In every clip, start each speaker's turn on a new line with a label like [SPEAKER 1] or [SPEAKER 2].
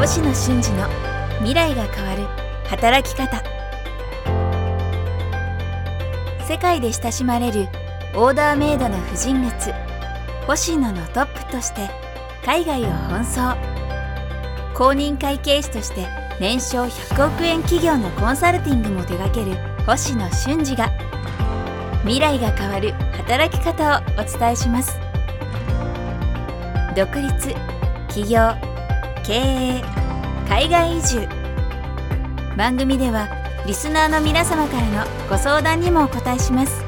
[SPEAKER 1] 星野俊二の未来が変わる働き方。世界で親しまれるオーダーメイドの婦人靴星野のトップとして海外を奔走。公認会計士として年商100億円企業のコンサルティングも手掛ける星野俊二が未来が変わる働き方をお伝えします。独立起業経営海外移住。番組ではリスナーの皆様からのご相談にもお答えします。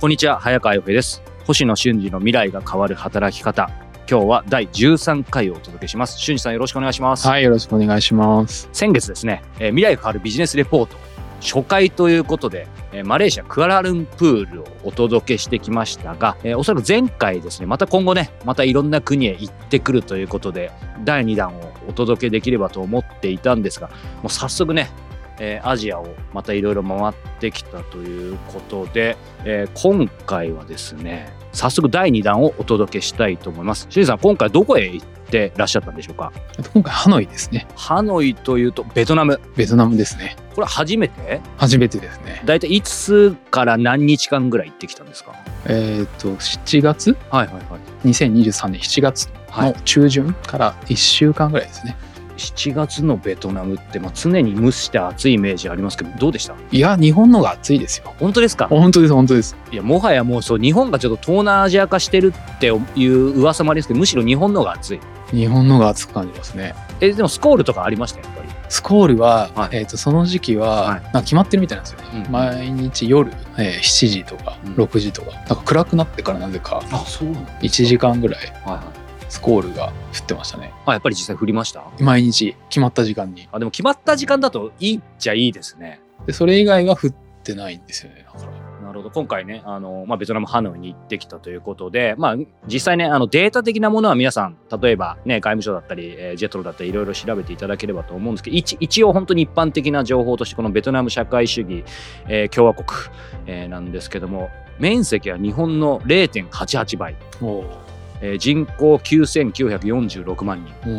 [SPEAKER 2] こんにちは早川洋平です。星野俊二の未来が変わる働き方。今日は第13回をお届けします。俊二さんよろしくお願いします。
[SPEAKER 3] はい、よろしくお願いします。
[SPEAKER 2] 先月ですね、えー未来が変わるビジネスレポート初回ということで、えマレーシアクアラルンプールをお届けしてきましたが、えおそらく前回ですねまた今後ねまたいろんな国へ行ってくるということで第2弾をお届けできればと思っていたんですがもう早速ねえーアジアをまたいろいろ回ってきたということで、えー今回はですね早速第2弾をお届けしたいと思います。シンさん今回どこへ行ってらっしゃったんでしょうか？
[SPEAKER 3] 今回ハノイですね。
[SPEAKER 2] ハノイというとベトナム
[SPEAKER 3] ベトナムですね。
[SPEAKER 2] これ初めて？
[SPEAKER 3] 初めてですね。
[SPEAKER 2] 大体いつから何日間ぐらい行ってきたんですか？
[SPEAKER 3] えっ、と、7月？
[SPEAKER 2] はいはいはい。
[SPEAKER 3] 2023年7月
[SPEAKER 2] はい
[SPEAKER 3] の中旬から1週間ぐらいですね。
[SPEAKER 2] 7月のベトナムって、まあ、常に蒸して暑いイメージありますけどどうでした？
[SPEAKER 3] いや、日本のが暑いですよ。
[SPEAKER 2] 本当ですか？
[SPEAKER 3] 本当です、本当です。
[SPEAKER 2] いやもはやもうそう日本がちょっと東南アジア化してるっていう噂もありますけどむしろ日本の方が暑い。
[SPEAKER 3] 日本のが暑く感じますね。
[SPEAKER 2] えでもスコールとかありました？やっぱり。
[SPEAKER 3] スコールは、
[SPEAKER 2] はい。
[SPEAKER 3] えっ、と、その時期は、
[SPEAKER 2] はい。
[SPEAKER 3] なんか決まってるみたいなんですよね。
[SPEAKER 2] うん
[SPEAKER 3] 毎日夜、えー7時とか
[SPEAKER 2] うん。
[SPEAKER 3] 6時とか、なんか暗くなってからなぜか。
[SPEAKER 2] あそうなん
[SPEAKER 3] 1時間ぐらい。
[SPEAKER 2] はいはい
[SPEAKER 3] スコールが降ってましたね。
[SPEAKER 2] あやっぱり実際降りました？
[SPEAKER 3] 毎日決まった時間に。
[SPEAKER 2] あでも決まった時間だといいっちゃいいですね
[SPEAKER 3] で、それ以外が降ってないんですよね。だから。
[SPEAKER 2] なるほど今回ねあの、まあ、ベトナムハノイに行ってきたということで、まあ、実際ねあのデータ的なものは皆さん例えば、ね、外務省だったり、えージェトロだったりいろいろ調べていただければと思うんですけど一一応本当に一般的な情報としてこのベトナム社会主義、えー共和国、えーなんですけども面積は日本の0.88倍、
[SPEAKER 3] おー
[SPEAKER 2] えー人口9946万人、
[SPEAKER 3] うん。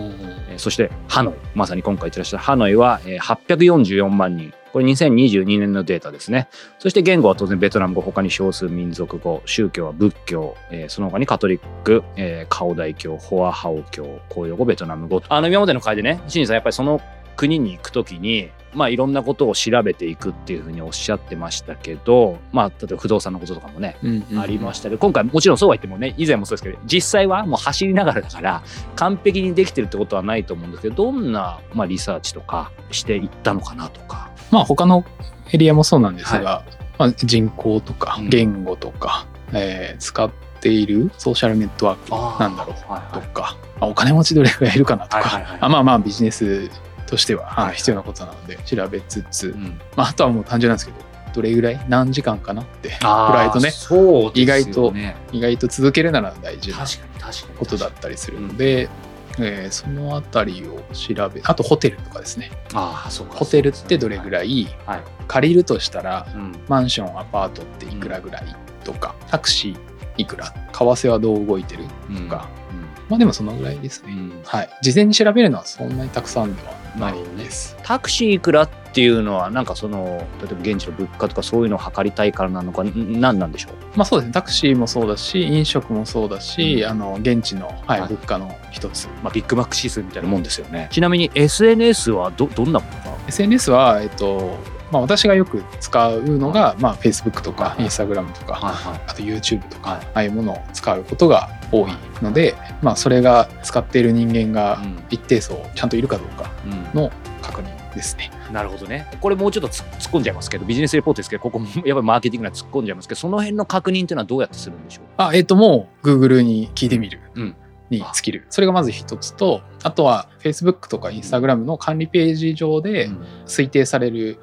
[SPEAKER 2] えーそしてハノイ。まさに今回行ってらっしゃるハノイは、えー844万人。これ2022年のデータですね。そして言語は当然ベトナム語他に少数民族語宗教は仏教、えーその他にカトリック、えーカオダイ教ホアハオ教公用語ベトナム語あの今までの回でねシンさんやっぱりその国に行くときにまあいろんなことを調べていくっていうふうにおっしゃってましたけどまあ例えば不動産のこととかもね
[SPEAKER 3] うんうん
[SPEAKER 2] ありましたけど、今回もちろんそうは言ってもね以前もそうですけど実際はもう走りながらだから完璧にできてるってことはないと思うんですけどどんな、まあ、リサーチとかしていったのかなとか。
[SPEAKER 3] まあ他のエリアもそうなんですが、まあ、人口とか
[SPEAKER 2] うん。
[SPEAKER 3] 言語とか、えー使っているソーシャルネットワークなんだろう
[SPEAKER 2] はいはい。
[SPEAKER 3] とか、まあお金持ちどれくらいいるかなとか、
[SPEAKER 2] はいはいはい。
[SPEAKER 3] あまあまあビジネスとしては、必要なことなので調べつつ、
[SPEAKER 2] うん。
[SPEAKER 3] まあ、あとはもう単純なんですけどどれぐらい何時間かなってフライトね
[SPEAKER 2] ね。
[SPEAKER 3] 意外と意外と続けるなら大事なことだったりするので、えーそのあたりを調べあとホテルとかですね。
[SPEAKER 2] ああそうか。
[SPEAKER 3] ホテルってどれぐら
[SPEAKER 2] い、
[SPEAKER 3] い
[SPEAKER 2] はい。
[SPEAKER 3] 借りるとしたら
[SPEAKER 2] うん。
[SPEAKER 3] マンションアパートっていくらぐらいとか、タクシーいくら為替はどう動いてる
[SPEAKER 2] うん。
[SPEAKER 3] とか、まあでもそのぐらいですね、
[SPEAKER 2] うん。
[SPEAKER 3] はい。事前に調べるのはそんなにたくさんではないんです、
[SPEAKER 2] タクシーいくらっていうのはなんかその例えば現地の物価とかそういうのを測りたいからなのかん何なんでしょう？
[SPEAKER 3] まあそうですね。タクシーもそうだし飲食もそうだし、
[SPEAKER 2] うん。
[SPEAKER 3] あの現地の、はい
[SPEAKER 2] はい。
[SPEAKER 3] 物価の一つ。
[SPEAKER 2] まあ、ビッグマック指数みたいなもんですよね。ちなみに SNS はどどんなものが
[SPEAKER 3] ？SNS はえっとまあ、私がよく使うのが、まあ、Facebook とか
[SPEAKER 2] はい。
[SPEAKER 3] Instagram とか、
[SPEAKER 2] はい
[SPEAKER 3] あと YouTube とか、
[SPEAKER 2] はい。
[SPEAKER 3] ああいうものを使うことが多いので、まあ、それが使っている人間が
[SPEAKER 2] うん。
[SPEAKER 3] 一定層ちゃんといるかどうか
[SPEAKER 2] うん。
[SPEAKER 3] の確認ですね。
[SPEAKER 2] なるほどね。これもうちょっとつ突っ込んじゃいますけどビジネスレポートですけどここもやっぱりマーケティングには突っ込んじゃいますけどその辺の確認っていうのはどうやってするんでしょう？
[SPEAKER 3] あ、えっ、と、もう Google に聞いてみる
[SPEAKER 2] うん。
[SPEAKER 3] に尽きる。それがまず一つと、あとは Facebook とか Instagram の管理ページ上で
[SPEAKER 2] うん。
[SPEAKER 3] 推定される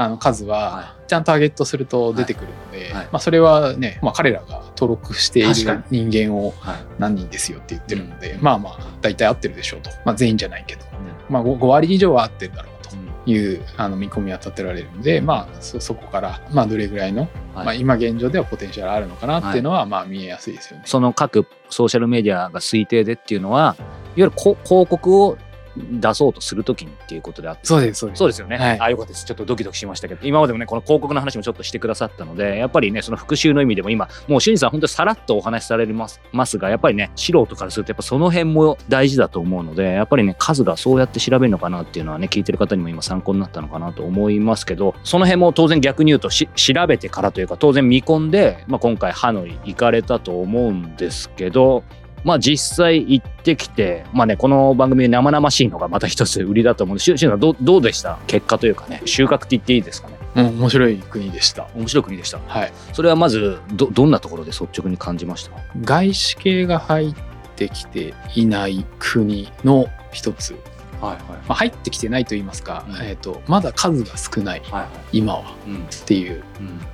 [SPEAKER 3] あの数
[SPEAKER 2] は
[SPEAKER 3] はちゃんとターゲットすると出てくるので、まあ、それはね、まあ、彼らが登録している人間を
[SPEAKER 2] はい。
[SPEAKER 3] 何人ですよって言ってるので、
[SPEAKER 2] うん。
[SPEAKER 3] まあまあ大体合ってるでしょうと、まあ、全員じゃないけど、まあ、5, 5割以上は合ってるだろうと
[SPEAKER 2] うん。
[SPEAKER 3] いうあの見込みは立てられるんで、まあ、そそこから、まあ、どれぐらいの、
[SPEAKER 2] はい。
[SPEAKER 3] まあ、今現状ではポテンシャルあるのかなっていうのは、まあ見えやすいですよね。
[SPEAKER 2] その各ソーシャルメディアが推定でっていうのはいわゆるこ広告を出そうとするときにっていうことであって
[SPEAKER 3] そうですそうです
[SPEAKER 2] そうですよね。
[SPEAKER 3] はい
[SPEAKER 2] あ、よかったです。ちょっとドキドキしましたけど、今までもね、この広告の話もちょっとしてくださったので、やっぱりね、その復習の意味でも今、もう、しんさん、本当にさらっとお話しされますますが、やっぱりね、素人からすると、やっぱその辺も大事だと思うので、やっぱりね、数がそうやって調べるのかなっていうのはね、聞いてる方にも今参考になったのかなと思いますけど、その辺も当然逆に言うとし、調べてからというか、当然見込んで、まあ、今回、ハノイ行かれたと思うんですけど、まあ実際行ってきて、まあね、この番組で生々しいのがまた一つ売りだと思うんで、しゅしゅんさんどうどうでした？結果というかね、収穫って言っていいですかね？
[SPEAKER 3] うん面白い国でした。
[SPEAKER 2] 面白い国でした。
[SPEAKER 3] はい、
[SPEAKER 2] それはまず、ど、どんなところで率直に感じました？
[SPEAKER 3] 外資系が入ってきていない国の一つ、
[SPEAKER 2] はい
[SPEAKER 3] まあ、入ってきてないと言いますか、
[SPEAKER 2] うん
[SPEAKER 3] えー、とまだ数が少ない
[SPEAKER 2] はい。はい。
[SPEAKER 3] 今は
[SPEAKER 2] うん。
[SPEAKER 3] っていう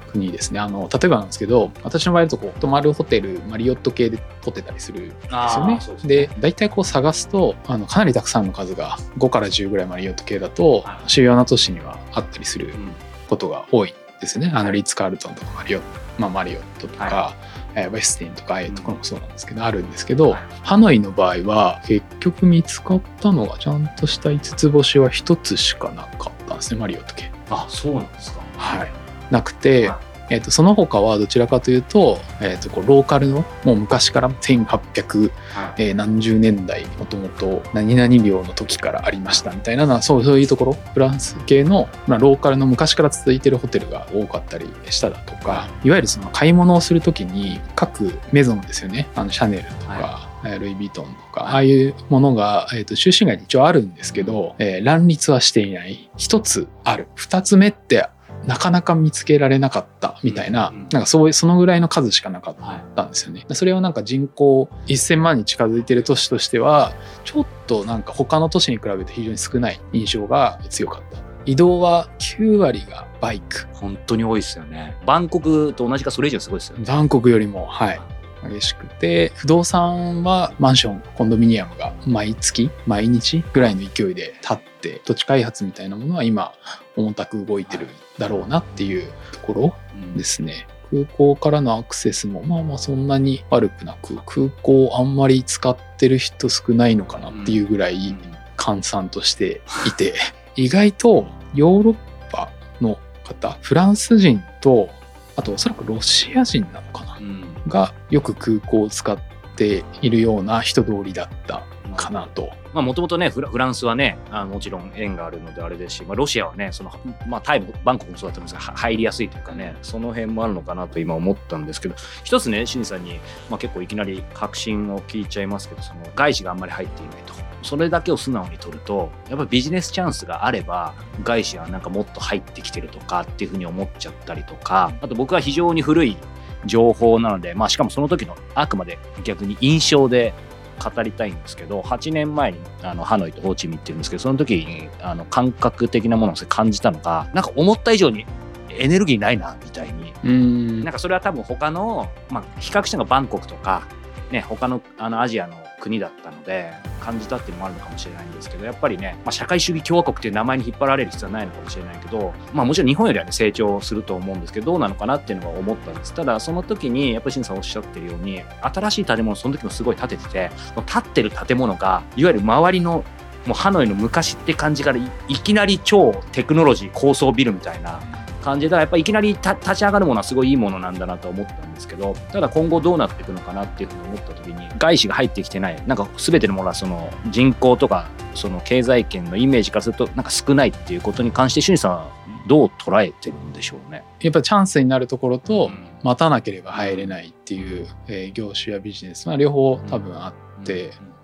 [SPEAKER 2] うん。
[SPEAKER 3] 国ですね。あの例えばなんですけど私の場合だとこう泊まるホテルマリオット系で取ってたりするんですよね。
[SPEAKER 2] ですね。
[SPEAKER 3] で大体こう探すとあのかなりたくさんの数が5から10ぐらいマリオット系だと
[SPEAKER 2] はい。
[SPEAKER 3] 主要な都市にはあったりする
[SPEAKER 2] うん。
[SPEAKER 3] ことが多いですよね。あのリッツ・カールトンとかマリオット、まあ、マリオットとか、
[SPEAKER 2] は
[SPEAKER 3] えーウェスティンとかああいうところもそうなんですけど、あるんですけど、
[SPEAKER 2] はい。
[SPEAKER 3] ハノイの場合は結局見つかったのがちゃんとした5つ星は1つしかなかったんですねマリオット系。
[SPEAKER 2] あ、そうなんですか。
[SPEAKER 3] はい、なくて、
[SPEAKER 2] は
[SPEAKER 3] えー、とその他はどちらかというと,、えー、とこうローカルのもう昔から1800、
[SPEAKER 2] はい。
[SPEAKER 3] えー何十年代もともと何々病の時からありましたみたいなのはそうそういうところフランス系の、まあ、ローカルの昔から続いてるホテルが多かったりしただとかい。わゆるその買い物をする時に各メゾンですよねあのシャネルとか、
[SPEAKER 2] は
[SPEAKER 3] えールイ・ヴィトンとか、ああいうものが、えー、と中心街に一応あるんですけど、えー乱立はしていない。一つある。二つ目ってなかなか見つけられなかったみたいな,、
[SPEAKER 2] うんうん
[SPEAKER 3] なんかそういうそのぐらいの数しかなかったんですよね。それをなんか人口1000万に近づいてる都市としてはちょっとなんか他の都市に比べて非常に少ない印象が強かった。移動は9割がバイク。
[SPEAKER 2] 本当に多いですよね。バンコクと同じかそれ以上すごいですよね。
[SPEAKER 3] バンコクよりも、はい、激しくて不動産はマンションコンドミニアムが毎月毎日ぐらいの勢いで建って土地開発みたいなものは今重たく動いてるだろうなっていうところ
[SPEAKER 2] うん
[SPEAKER 3] ですね。空港からのアクセスもまあまあそんなに悪くなく空港あんまり使ってる人少ないのかなっていうぐらい閑散としていて 意外とヨーロッパの方フランス人とあとおそらくロシア人なのかな
[SPEAKER 2] うん。
[SPEAKER 3] がよく空港を使っているような人通りだったかなと。
[SPEAKER 2] まあもともとねフランスはねあのもちろん縁があるのであれですし、まあ、ロシアはねその、まあ、タイもバンコクもそうだったんですが入りやすいというかねその辺もあるのかなと今思ったんですけど一つねシンさんに、まあ、結構いきなり確信を聞いちゃいますけどその外資があんまり入っていないと。それだけを素直に取るとやっぱりビジネスチャンスがあれば外資はなんかもっと入ってきてるとかっていうふうに思っちゃったりとかあと僕は非常に古い情報なので、まあ、しかもその時のあくまで逆に印象で語りたいんですけど8年前にあのハノイとホーチミンっていうんですけどその時にあの感覚的なものを感じたのがなんか思った以上にエネルギーないなみたいに。
[SPEAKER 3] うん。
[SPEAKER 2] なんかそれは多分他の、まあ、比較したのがバンコクとか、ね、他のあのアジアの国だったので感じたっていうのもあるのかもしれないんですけどやっぱりね、まあ、社会主義共和国っていう名前に引っ張られる必要はないのかもしれないけど、まあ、もちろん日本よりは、ね、成長すると思うんですけどどうなのかなっていうのは思ったんです。ただその時にやっぱり新さんおっしゃってるように新しい建物その時もすごい建ててて建ってる建物がいわゆる周りのもうハノイの昔って感じからいいきなり超テクノロジー高層ビルみたいな感じでやっぱりいきなりた立ち上がるものはすごいいいものなんだなと思ったんですけどただ今後どうなっていくのかなっていうふうに思った時に外資が入ってきてないなんか全てのものはその人口とかその経済圏のイメージからするとなんか少ないっていうことに関して俊さんはどう捉えてるんでしょうね。
[SPEAKER 3] やっぱチャンスになるところと
[SPEAKER 2] うん
[SPEAKER 3] 待たなければ入れないっていう、えー業種やビジネス、まあ、両方多分あって、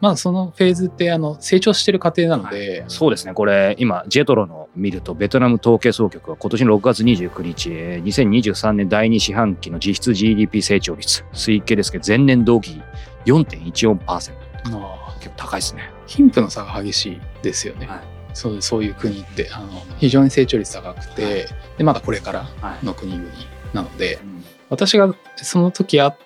[SPEAKER 3] まあそのフェーズってあの成長してる過程なので、
[SPEAKER 2] そうですね。これ今ジェトロの見るとベトナム統計総局は今年の6月29日えー2023年第2四半期の実質 GDP 成長率推計ですけど前年同期4.14%
[SPEAKER 3] まあ
[SPEAKER 2] 結構高いですね。
[SPEAKER 3] 貧富の差が激しいですよね。
[SPEAKER 2] はい。
[SPEAKER 3] そうそういう国ってあの非常に成長率高くて、でまだこれから
[SPEAKER 2] はい
[SPEAKER 3] の国々なので
[SPEAKER 2] うん。
[SPEAKER 3] 私がその時会った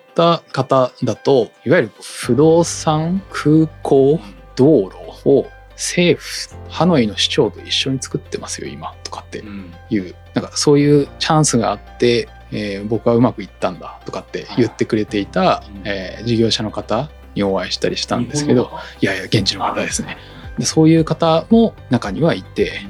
[SPEAKER 3] 方だといわゆる不動産空港道路を政府ハノイの市長と一緒に作ってますよ今とかって。
[SPEAKER 2] うん。
[SPEAKER 3] いうなんかそういうチャンスがあって、えー僕はうまくいったんだとかって言ってくれていた、
[SPEAKER 2] うん。
[SPEAKER 3] えー事業者の方にお会いしたりしたんですけどいやいや現地の方ですね。でそういう方も中にはいて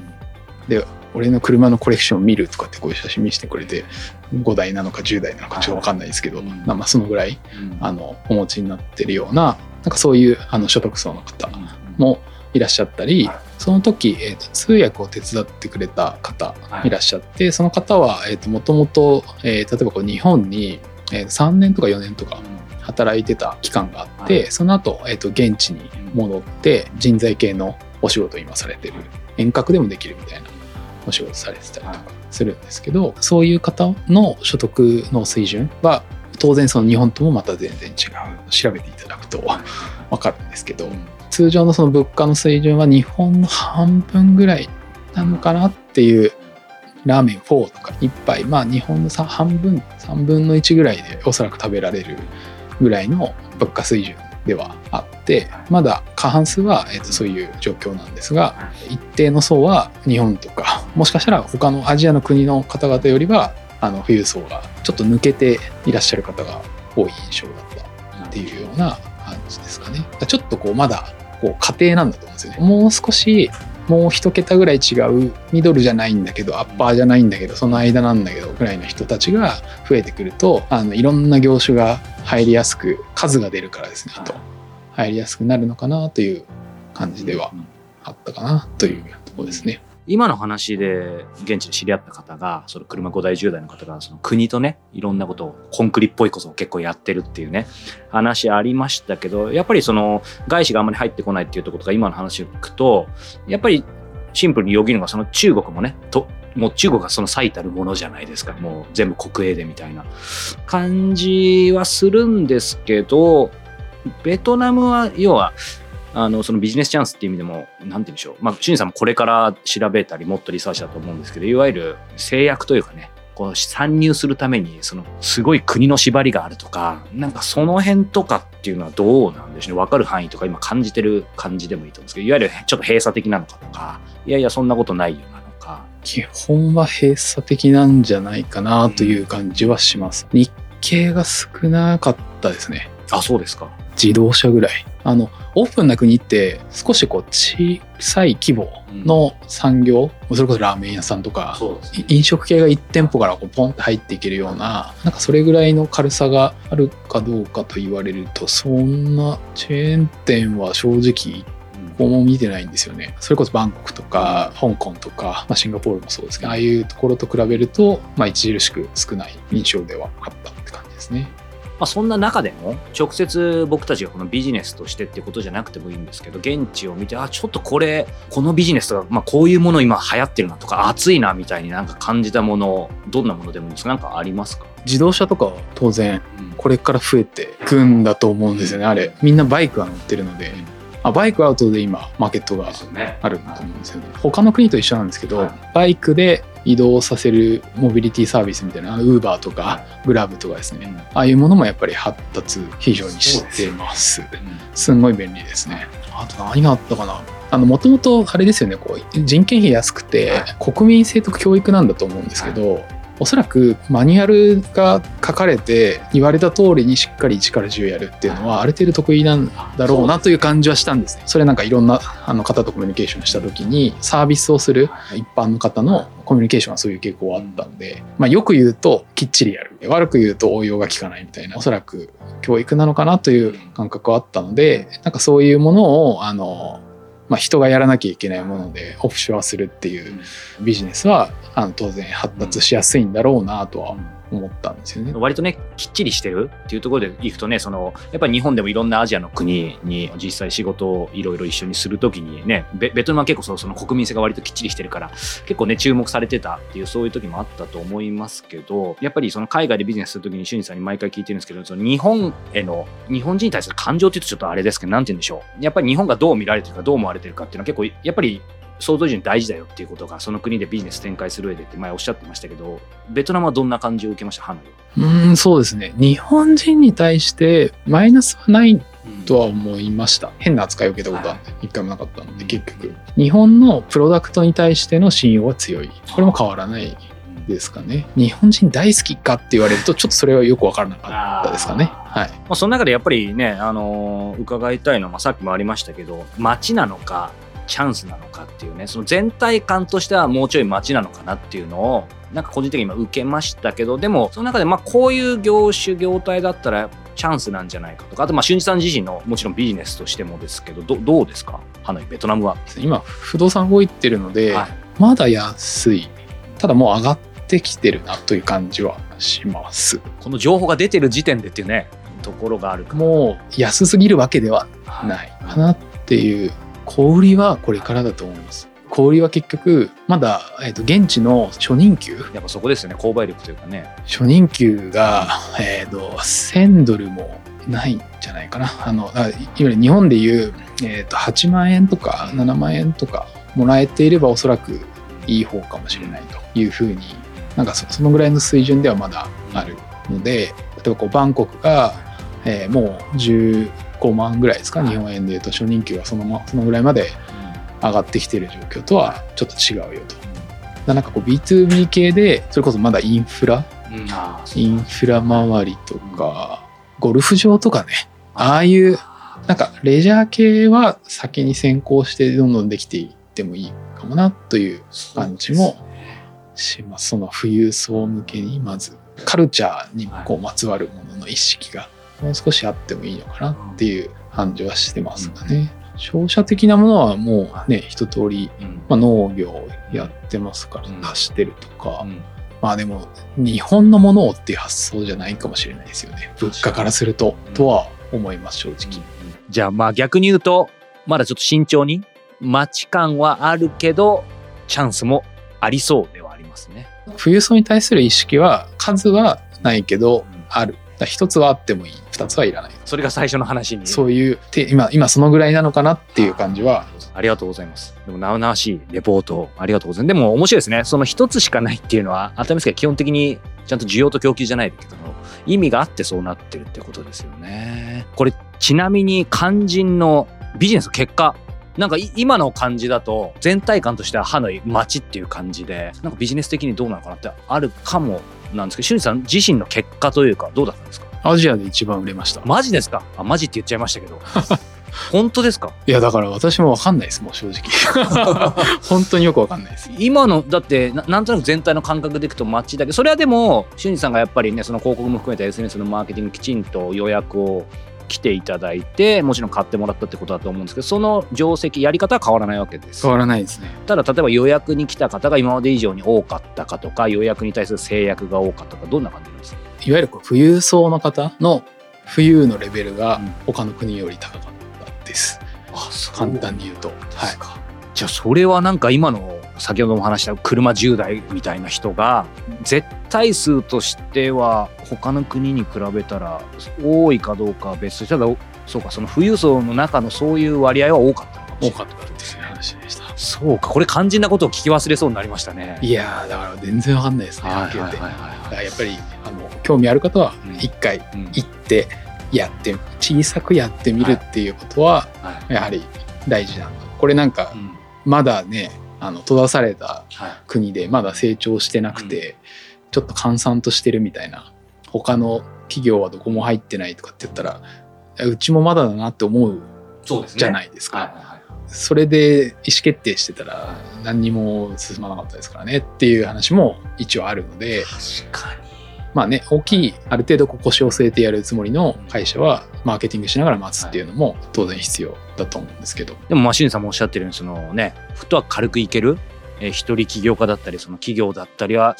[SPEAKER 3] で俺の車のコレクションを見るとかってこういう写真見せてくれて5台なのか10台なのかちょっと分かんないですけど、
[SPEAKER 2] うん。
[SPEAKER 3] まあまあそのぐらい
[SPEAKER 2] うん。
[SPEAKER 3] あのお持ちになってるようななんかそういうあの所得層の方もいらっしゃったり、
[SPEAKER 2] はい。
[SPEAKER 3] その時、えーと通訳を手伝ってくれた方
[SPEAKER 2] はい。
[SPEAKER 3] いらっしゃって、その方は、えー、ともともと、えー例えばこう日本に、えー3年とか4年とか働いてた期間があって、
[SPEAKER 2] はい。
[SPEAKER 3] その後、えー、と現地に戻って人材系のお仕事を今されてる。遠隔でもできるみたいなお仕事されてたりとかするんですけど、そういう方の所得の水準は当然その日本ともまた全然違う。調べていただくと分かるんですけど、通常のその物価の水準は日本の半分ぐらいなのかなっていうラーメン4とか1杯まあ日本のさ半分3分の1ぐらいでおそらく食べられるぐらいの物価水準ではあってまだ過半数は、えー、とそういう状況なんですが一定の層は日本とかもしかしたら他のアジアの国の方々よりはあの富裕層がちょっと抜けていらっしゃる方が多い印象だったっていうような感じですかね。ちょっとこうまだこう家庭なんだと思うんですよね。もう少しもう一桁ぐらい違うミドルじゃないんだけどアッパーじゃないんだけどその間なんだけどぐらいの人たちが増えてくるとあのいろんな業種が入りやすく数が出るからですねと入りやすくなるのかなという感じではあったかなというところですね。
[SPEAKER 2] 今の話で現地で知り合った方がその車5台10台の方がその国とねいろんなことをコンクリっぽいことを結構やってるっていうね話ありましたけどやっぱりその外資があんまり入ってこないっていうところとか今の話を聞くとやっぱりシンプルによぎるのがその中国もねともう中国がその最たるものじゃないですか。もう全部国営でみたいな。感じはするんですけどベトナムは要はあのそのビジネスチャンスっていう意味でもなんて言うんでしょう。まあ俊さんもこれから調べたりもっとリサーチだと思うんですけどいわゆる制約というかねこう参入するためにそのすごい国の縛りがあるとかなんかその辺とかっていうのはどうなんでしょうね。分かる範囲とか今感じてる感じでもいいと思うんですけどいわゆるちょっと閉鎖的なのかとかいやいやそんなことないよなのか。
[SPEAKER 3] 基本は閉鎖的なんじゃないかなという感じはします。日系が少なかったですね。
[SPEAKER 2] あそうですか
[SPEAKER 3] 自動車ぐらい。あの、オープンな国って少しこう小さい規模の産業、それこそラーメン屋さんとか、
[SPEAKER 2] そうです
[SPEAKER 3] い飲食系が1店舗からこうポンって入っていけるような、なんかそれぐらいの軽さがあるかどうかと言われると、そんなチェーン店は正直ここも見てないんですよね。それこそバンコクとか香港とか、まあ、シンガポールもそうですけど、ああいうところと比べると、まあ、著しく少ない印象ではあったって感じですね。
[SPEAKER 2] まあ、そんな中でも直接僕たちがこのビジネスとしてっていうことじゃなくてもいいんですけど現地を見てあちょっとこれこのビジネスとか、まあ、こういうもの今流行ってるなとか熱いなみたいになんか感じたものどんなものでもいいんですか？なんかありますか、
[SPEAKER 3] 自動車とかは当然これから増えていくんだと思うんですよね、あれ。みんなバイクが乗ってるので、あバイクアウトで今マーケットが
[SPEAKER 2] ね
[SPEAKER 3] あると思うんですよね。他の国と一緒なんですけど、
[SPEAKER 2] はい。
[SPEAKER 3] バイクで移動させるモビリティサービスみたいな、ウーバーとかグラブとかですね、ああいうものもやっぱり発達非常にしてます。すん。ごい便利ですね。あと何があったかな？あの、もともとあれですよね、こう、人件費安くて、国民性と教育なんだと思うんですけど、おそらくマニュアルが書かれて言われた通りにしっかり1から10やるっていうのはある程度得意なんだろうなという感じはしたんですね。それなんかいろんなあの方とコミュニケーションした時にサービスをする一般の方のコミュニケーションはそういう傾向はあったんで、まあ、よく言うときっちりやる。悪く言うと応用が効かないみたいなおそらく教育なのかなという感覚はあったのでなんかそういうものをあのまあ、人がやらなきゃいけないものでオフショアするっていうビジネスはあの当然発達しやすいんだろうなとは思ったんですよね。
[SPEAKER 2] 割とねきっちりしてるっていうところでいくとねそのやっぱり日本でもいろんなアジアの国に実際仕事をいろいろ一緒にするときにねベトナムは結構そのその国民性が割ときっちりしてるから結構ね注目されてたっていうそういう時もあったと思いますけどやっぱりその海外でビジネスするときに俊二さんに毎回聞いてるんですけどその日本への日本人に対する感情って言うとちょっとあれですけどなんて言うんでしょうやっぱり日本がどう見られてるかどう思われてるかっていうのは結構やっぱり想像以上に大事だよっていうことがその国でビジネス展開する上でって前おっしゃってましたけどベトナムはどんな感じを受けました？ハノイは。
[SPEAKER 3] うーんそうですね。日本人に対してマイナスはないとは思いました。変な扱いを受けたことは一回もなかったので結局。日本のプロダクトに対しての信用は強い。これも変わらないですかね。日本人大好きかって言われるとちょっとそれはよく分からなかったですかね。はい。
[SPEAKER 2] まあ、その中でやっぱりね、あのー伺いたいのは、まあ、さっきもありましたけど街なのかチャンスなのかっていうねその全体感としてはもうちょい街なのかなっていうのをなんか個人的に今受けましたけどでもその中でまあこういう業種業態だったらチャンスなんじゃないかとかあとまあ俊二さん自身のもちろんビジネスとしてもですけどどどうですか？ハノイベトナムは？
[SPEAKER 3] 今不動産動いてるので、
[SPEAKER 2] はい。
[SPEAKER 3] まだ安い。ただもう上がってきてるなという感じはします。
[SPEAKER 2] この情報が出てる時点でっていうねところがある
[SPEAKER 3] もう安すぎるわけではないかなっていう小売りはこれからだと思います。小売りは結局まだ、えー、と現地の初任給？
[SPEAKER 2] やっぱそこですよね。購買力というかね。
[SPEAKER 3] 初任給が、えー、と1000ドルもないんじゃないかな。あのあいわゆる日本でいう、えー、と8万円とか7万円とかもらえていればおそらくいい方かもしれないというふうになんかそそのぐらいの水準ではまだあるので例えばこうバンコクが、えーもう15万ぐらいですか日本円でいうと初任給がその,、ま、そのぐらいまで上がってきてる状況とはちょっと違うよと。だなんかこう B2B 系でそれこそまだインフラインフラ周りとかゴルフ場とかねああいうなんかレジャー系は先に先行してどんどんできていってもいいかもなという感じもします。その富裕層向けにまずカルチャーにこうまつわるものの意識がもう少しあってもいいのかなっていう感じはしてますかね。商社的なものはもうね一通り、
[SPEAKER 2] うん。
[SPEAKER 3] まあ、農業やってますから
[SPEAKER 2] うん。
[SPEAKER 3] 出してるとか、
[SPEAKER 2] うん。
[SPEAKER 3] まあでも日本のものをっていう発想じゃないかもしれないですよね。物価からすると、
[SPEAKER 2] うん
[SPEAKER 3] とは思います正直、
[SPEAKER 2] じゃあまあ逆に言うとまだちょっと慎重に待ち感はあるけどチャンスもありそうではありますね。
[SPEAKER 3] 富裕層に対する意識は数はないけど
[SPEAKER 2] うん。
[SPEAKER 3] ある一つはあってもいい二つはいらない
[SPEAKER 2] それが最初の話に。
[SPEAKER 3] そういうて今今そのぐらいなのかなっていう感じは
[SPEAKER 2] ありがとうございます。でも、なおなわしいレポートありがとうございます。でも、面白いですね。その一つしかないっていうのは、当たり前ですけど、基本的にちゃんと需要と供給じゃないけども、意味があってそうなってるってことですよね。これ、ちなみに肝心のビジネスの結果、なんかい今の感じだと全体感としては歯の街っていう感じでなんかビジネス的にどうなのかなってあるかもなんですけど俊二さん自身の結果というかどうだったんですか？
[SPEAKER 3] アジアで一番売れました。
[SPEAKER 2] マジですか？あマジって言っちゃいましたけど。本当ですか？
[SPEAKER 3] いやだから私も分かんないですもう正直。本当によく分かんないです。
[SPEAKER 2] 今のだってななんとなく全体の感覚でいくとマッチだけどそれはでも俊二さんがやっぱりねその広告も含めた SNS のマーケティングきちんと予約を来ていただいてもちろん買ってもらったってことだと思うんですけどその定石やり方は変わらないわけです。
[SPEAKER 3] 変わらないですね。
[SPEAKER 2] ただ例えば予約に来た方が今まで以上に多かったかとか予約に対する制約が多かったかどんな感じなんですか？
[SPEAKER 3] いわゆるこう富裕層の方の富裕のレベルが
[SPEAKER 2] うん。
[SPEAKER 3] 他の国より高かったです、
[SPEAKER 2] あそ
[SPEAKER 3] 簡単に言うと。はい。
[SPEAKER 2] じゃあそれはなんか今の先ほども話した車10台みたいな人が絶対数としては他の国に比べたら多いかどうかは別としてただそうかその富裕層の中のそういう割合は多かったのかもしれない。
[SPEAKER 3] 多かったっていう話でした。
[SPEAKER 2] そうかこれ肝心なことを聞き忘れそうになりましたね。
[SPEAKER 3] いやーだから全然わかんないですね、やっぱりあの興味ある方は
[SPEAKER 2] うん。
[SPEAKER 3] 一回
[SPEAKER 2] うん。
[SPEAKER 3] 行ってやって小さくやってみるっていうことは
[SPEAKER 2] はい。
[SPEAKER 3] やはり大事なんだ。これなんか
[SPEAKER 2] うん。
[SPEAKER 3] まだねあの閉ざされた
[SPEAKER 2] はい。
[SPEAKER 3] 国でまだ成長してなくて、ちょっと閑散としてるみたいな他の企業はどこも入ってないとかって言ったらうちもまだだなって思うじゃないですか。それで意思決定してたら何にも進まなかったですからねっていう話も一応あるので
[SPEAKER 2] 確かに
[SPEAKER 3] まあね大きいある程度こう腰を据えてやるつもりの会社はマーケティングしながら待つっていうのも当然必要だと思うんですけど
[SPEAKER 2] でもまあ、しゅんさんもおっしゃってるように、そのね、フットワーク軽くいける、えー一人起業家だったり、その企業だったりは、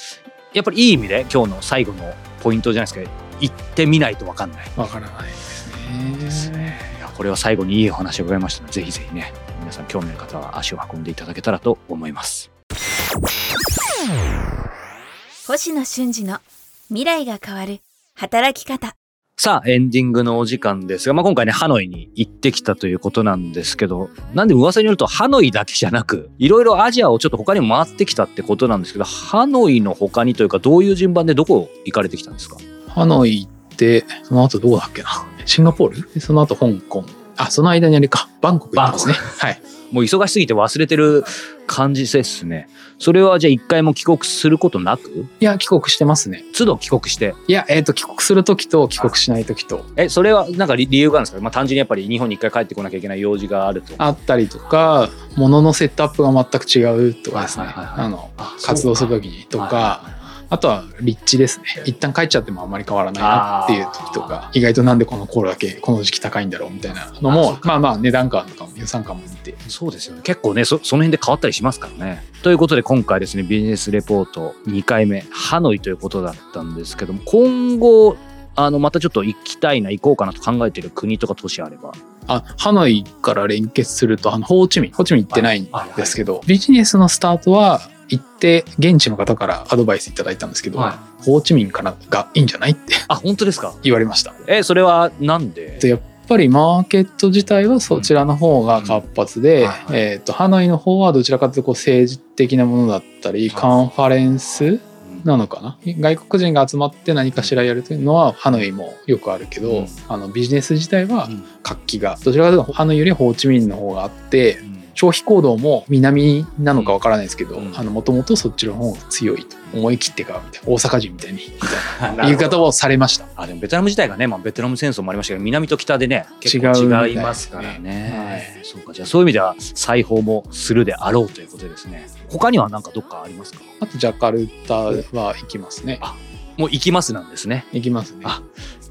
[SPEAKER 2] やっぱりいい意味で今日の最後のポイントじゃないですか、行ってみないと分かんない。
[SPEAKER 3] わからないですね。
[SPEAKER 2] いやこれは最後にいいお話を伺いましたので、ぜひぜひね、皆さん興味のある方は足を運んでいただけたらと思います。
[SPEAKER 1] 星野俊二の未来が変わる。働き方。
[SPEAKER 2] さあ、エンディングのお時間ですが、まあ、今回ね、ハノイに行ってきたということなんですけど、なんで噂によるとハノイだけじゃなく、いろいろアジアをちょっと他にも回ってきたってことなんですけど、ハノイの他にというか、どういう順番でどこ行かれてきたんですか？
[SPEAKER 3] ハノイ行ってその後どこだっけな？シンガポール？でその後香港。あ、その間にあれか、バンコク行きますね。はい。
[SPEAKER 2] もう忙しすぎて忘れてる感じですね。それはじゃあ一回も帰国することなく？
[SPEAKER 3] いや、帰国してますね。
[SPEAKER 2] 都度帰国して？
[SPEAKER 3] いや、えっ、と、帰国するときと帰国しないときと
[SPEAKER 2] え、それはなんか理理由があるんですか？まあ単純にやっぱり日本に一回帰ってこなきゃいけない用事があると。
[SPEAKER 3] あったりとか、物のセットアップが全く違うとかですね。
[SPEAKER 2] はいはいはいはい
[SPEAKER 3] あの、
[SPEAKER 2] あ
[SPEAKER 3] 活動するときにと
[SPEAKER 2] はい
[SPEAKER 3] か、あとは立地ですね。一旦帰っちゃってもあんまり変わらないなっていう時とか、意外となんでこの頃だけこの時期高いんだろうみたいなのも、まあまあ値段感とかも予算感も見て。
[SPEAKER 2] そうですよね。結構ねそ、その辺で変わったりしますからね。ということで今回ですね、ビジネスレポート2回目、ハノイということだったんですけども、今後、あの、またちょっと行きたいな、行こうかなと考えている国とか都市あれば。
[SPEAKER 3] あ、ハノイから連結すると、あの、ホーチミン、ホーチミン行ってないんですけど、ビジネスのスタートは行って、現地の方からアドバイスいただいたんですけど、
[SPEAKER 2] は
[SPEAKER 3] ホーチミンからがいいんじゃないって
[SPEAKER 2] あ、本当ですか？
[SPEAKER 3] 言われました。
[SPEAKER 2] え、それはなんで？
[SPEAKER 3] でやっぱりマーケット自体はそちらの方が活発で、
[SPEAKER 2] うん。はいはい。
[SPEAKER 3] えっ、と、ハノイの方はどちらかというとこう政治的なものだったり、カンファレンスなのかな？外国人が集まって何かしらやるというのはハノイもよくあるけど、
[SPEAKER 2] うん。
[SPEAKER 3] あのビジネス自体は
[SPEAKER 2] うん。
[SPEAKER 3] 活気がどちらかというとハノイよりホーチミンの方があって
[SPEAKER 2] うん
[SPEAKER 3] 消費行動も南なのかわからないですけどもともとそっちの方が強いと思い切ってかみたいな大阪人みたいに 言い方をされました。
[SPEAKER 2] あでもベトナム自体がね、まあ、ベトナム戦争もありましたけど南と北でね結構
[SPEAKER 3] 違い
[SPEAKER 2] ますからね。
[SPEAKER 3] ね。
[SPEAKER 2] そうか。じゃあそういう意味では裁縫もするであろうということですね。他には何かどっかありますか？
[SPEAKER 3] あとジャカルタは行きますね。
[SPEAKER 2] もう行きますなんですね。
[SPEAKER 3] 行きますね。
[SPEAKER 2] あ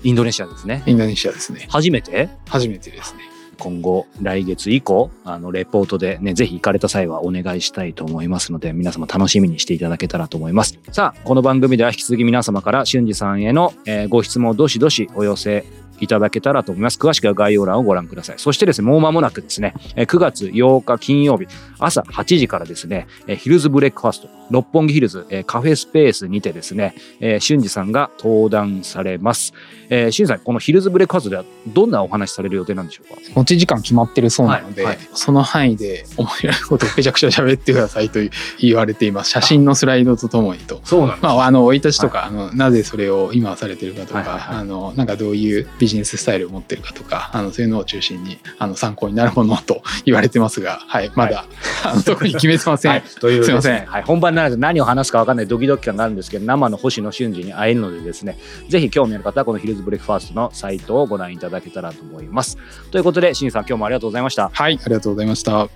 [SPEAKER 2] インドネシアですね。
[SPEAKER 3] インドネシアですね。
[SPEAKER 2] 初めて？
[SPEAKER 3] 初めてですね。
[SPEAKER 2] 今後来月以降あのレポートでねぜひ行かれた際はお願いしたいと思いますので皆様楽しみにしていただけたらと思います。さあこの番組では引き続き皆様から俊二さんへの、えーご質問をどしどしお寄せいただけたらと思います。詳しくは概要欄をご覧ください。そしてですねもう間もなくですねえー9月8日金曜日朝8時からですねえーヒルズブレックファスト六本木ヒルズえーカフェスペースにてですねえー俊二さんが登壇されます。えー俊二さんこのヒルズブレックファストではどんなお話しされる予定なんでしょうか？
[SPEAKER 3] 持ち時間決まってるそうなので、
[SPEAKER 2] はいはい。
[SPEAKER 3] その範囲で面白いことをめちゃくちゃ喋ってくださいと言われています。写真のスライドとともにと。
[SPEAKER 2] そうなん
[SPEAKER 3] まあ、あの、生い立ちとか、あの、なぜそれを今されてるかとか、
[SPEAKER 2] はいはいはい。
[SPEAKER 3] あの、なんかどういうビジネススタイルを持ってるかとか、あの、そういうのを中心に、あの、参考になるものと言われてますが、はい、まだ、あの特に決めてません。
[SPEAKER 2] はい、という
[SPEAKER 3] すいません。
[SPEAKER 2] はい、本番にならず何を話すか分かんないドキドキ感があるんですけど生の星野俊二に会えるのでですねぜひ興味ある方はこのヒルズブレックファーストのサイトをご覧いただけたらと思います。ということでしんさん今日もありがとうございました。
[SPEAKER 3] はい、ありがとうございました。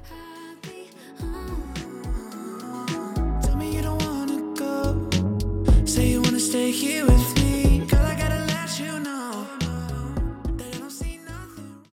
[SPEAKER 4] Say you wanna stay here